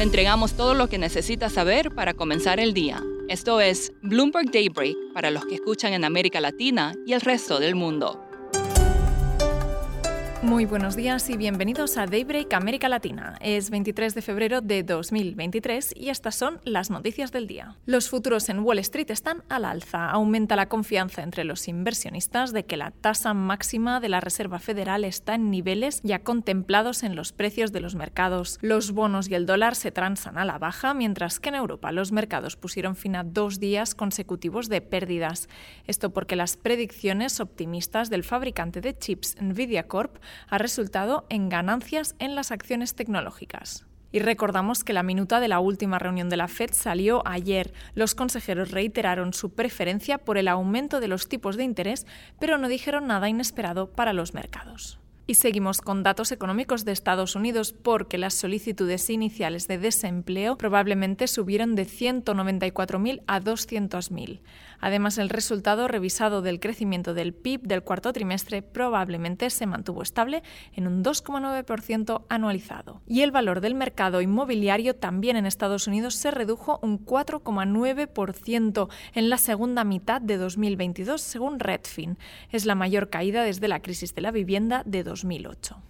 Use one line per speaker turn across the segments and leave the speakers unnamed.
Le entregamos todo lo que necesita saber para comenzar el día. Esto es Bloomberg Daybreak para los que escuchan en América Latina y el resto del mundo.
Muy buenos días y bienvenidos a Daybreak América Latina. Es 23 de febrero de 2023 y estas son las noticias del día. Los futuros en Wall Street están al alza. Aumenta la confianza entre los inversionistas de que la tasa máxima de la Reserva Federal está en niveles ya contemplados en los precios de los mercados. Los bonos y el dólar se transan a la baja, mientras que en Europa los mercados pusieron fin a dos días consecutivos de pérdidas. Esto porque las predicciones optimistas del fabricante de chips Nvidia Corp ha resultado en ganancias en las acciones tecnológicas. Y recordamos que la minuta de la última reunión de la Fed salió ayer. Los consejeros reiteraron su preferencia por el aumento de los tipos de interés, pero no dijeron nada inesperado para los mercados. Y seguimos con datos económicos de Estados Unidos porque las solicitudes iniciales de desempleo probablemente subieron de 194.000 a 200.000. Además, el resultado revisado del crecimiento del PIB del cuarto trimestre probablemente se mantuvo estable en un 2,9% anualizado. Y el valor del mercado inmobiliario también en Estados Unidos se redujo un 4,9% en la segunda mitad de 2022, según Redfin. Es la mayor caída desde la crisis de la vivienda de 2008.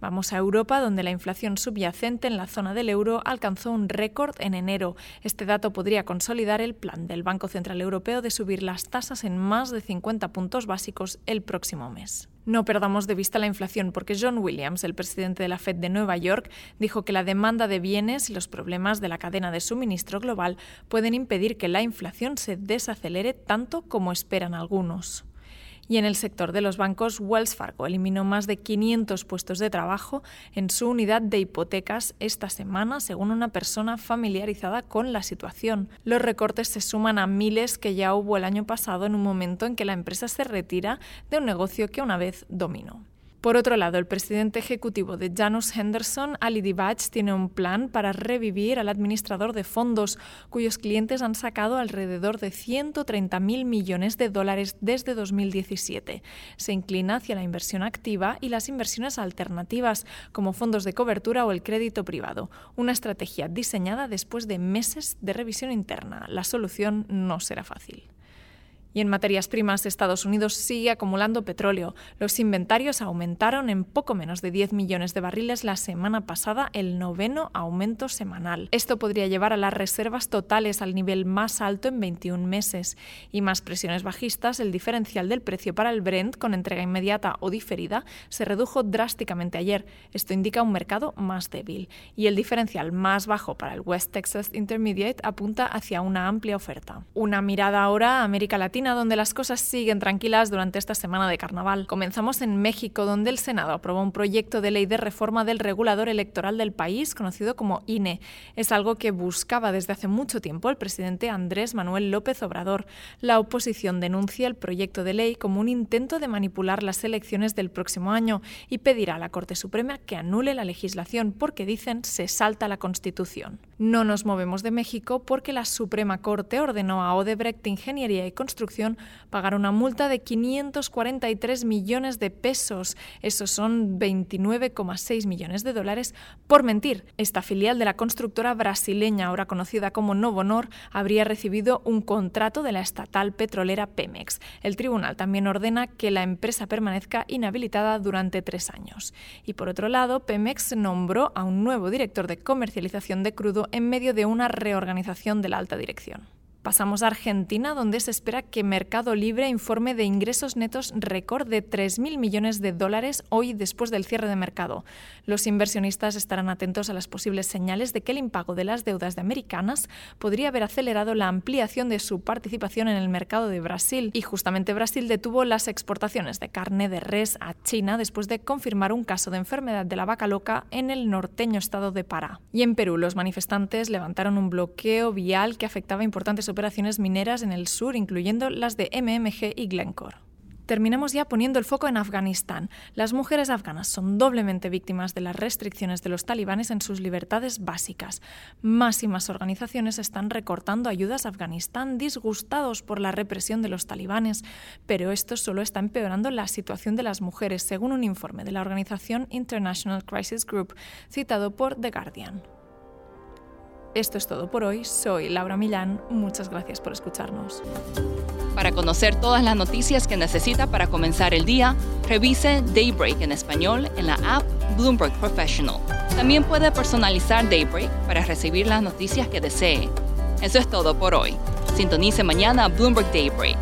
Vamos a Europa, donde la inflación subyacente en la zona del euro alcanzó un récord en enero. Este dato podría consolidar el plan del Banco Central Europeo de subir las tasas en más de 50 puntos básicos el próximo mes. No perdamos de vista la inflación porque John Williams, el presidente de la Fed de Nueva York, dijo que la demanda de bienes y los problemas de la cadena de suministro global pueden impedir que la inflación se desacelere tanto como esperan algunos. Y en el sector de los bancos, Wells Fargo eliminó más de 500 puestos de trabajo en su unidad de hipotecas esta semana, según una persona familiarizada con la situación. Los recortes se suman a miles que ya hubo el año pasado en un momento en que la empresa se retira de un negocio que una vez dominó. Por otro lado, el presidente ejecutivo de Janus Henderson, Ali Dibach, tiene un plan para revivir al administrador de fondos, cuyos clientes han sacado alrededor de 130.000 millones de dólares desde 2017. Se inclina hacia la inversión activa y las inversiones alternativas, como fondos de cobertura o el crédito privado, una estrategia diseñada después de meses de revisión interna. La solución no será fácil. Y en materias primas, Estados Unidos sigue acumulando petróleo. Los inventarios aumentaron en poco menos de 10 millones de barriles la semana pasada, el noveno aumento semanal. Esto podría llevar a las reservas totales al nivel más alto en 21 meses. Y más presiones bajistas, el diferencial del precio para el Brent con entrega inmediata o diferida se redujo drásticamente ayer. Esto indica un mercado más débil. Y el diferencial más bajo para el West Texas Intermediate apunta hacia una amplia oferta. Una mirada ahora a América Latina donde las cosas siguen tranquilas durante esta semana de carnaval. Comenzamos en México, donde el Senado aprobó un proyecto de ley de reforma del regulador electoral del país, conocido como INE. Es algo que buscaba desde hace mucho tiempo el presidente Andrés Manuel López Obrador. La oposición denuncia el proyecto de ley como un intento de manipular las elecciones del próximo año y pedirá a la Corte Suprema que anule la legislación porque dicen se salta la Constitución. No nos movemos de México porque la Suprema Corte ordenó a Odebrecht Ingeniería y Construcción pagar una multa de 543 millones de pesos, esos son 29,6 millones de dólares, por mentir. Esta filial de la constructora brasileña, ahora conocida como Novonor, habría recibido un contrato de la estatal petrolera Pemex. El tribunal también ordena que la empresa permanezca inhabilitada durante tres años. Y por otro lado, Pemex nombró a un nuevo director de comercialización de crudo en medio de una reorganización de la alta dirección. Pasamos a Argentina, donde se espera que Mercado Libre informe de ingresos netos récord de 3.000 millones de dólares hoy después del cierre de mercado. Los inversionistas estarán atentos a las posibles señales de que el impago de las deudas de americanas podría haber acelerado la ampliación de su participación en el mercado de Brasil. Y justamente Brasil detuvo las exportaciones de carne de res a China después de confirmar un caso de enfermedad de la vaca loca en el norteño estado de Pará. Y en Perú, los manifestantes levantaron un bloqueo vial que afectaba importantes operaciones mineras en el sur, incluyendo las de MMG y Glencore. Terminamos ya poniendo el foco en Afganistán. Las mujeres afganas son doblemente víctimas de las restricciones de los talibanes en sus libertades básicas. Más y más organizaciones están recortando ayudas a Afganistán disgustados por la represión de los talibanes, pero esto solo está empeorando la situación de las mujeres, según un informe de la organización International Crisis Group citado por The Guardian. Esto es todo por hoy. Soy Laura Millán. Muchas gracias por escucharnos.
Para conocer todas las noticias que necesita para comenzar el día, revise Daybreak en español en la app Bloomberg Professional. También puede personalizar Daybreak para recibir las noticias que desee. Eso es todo por hoy. Sintonice mañana Bloomberg Daybreak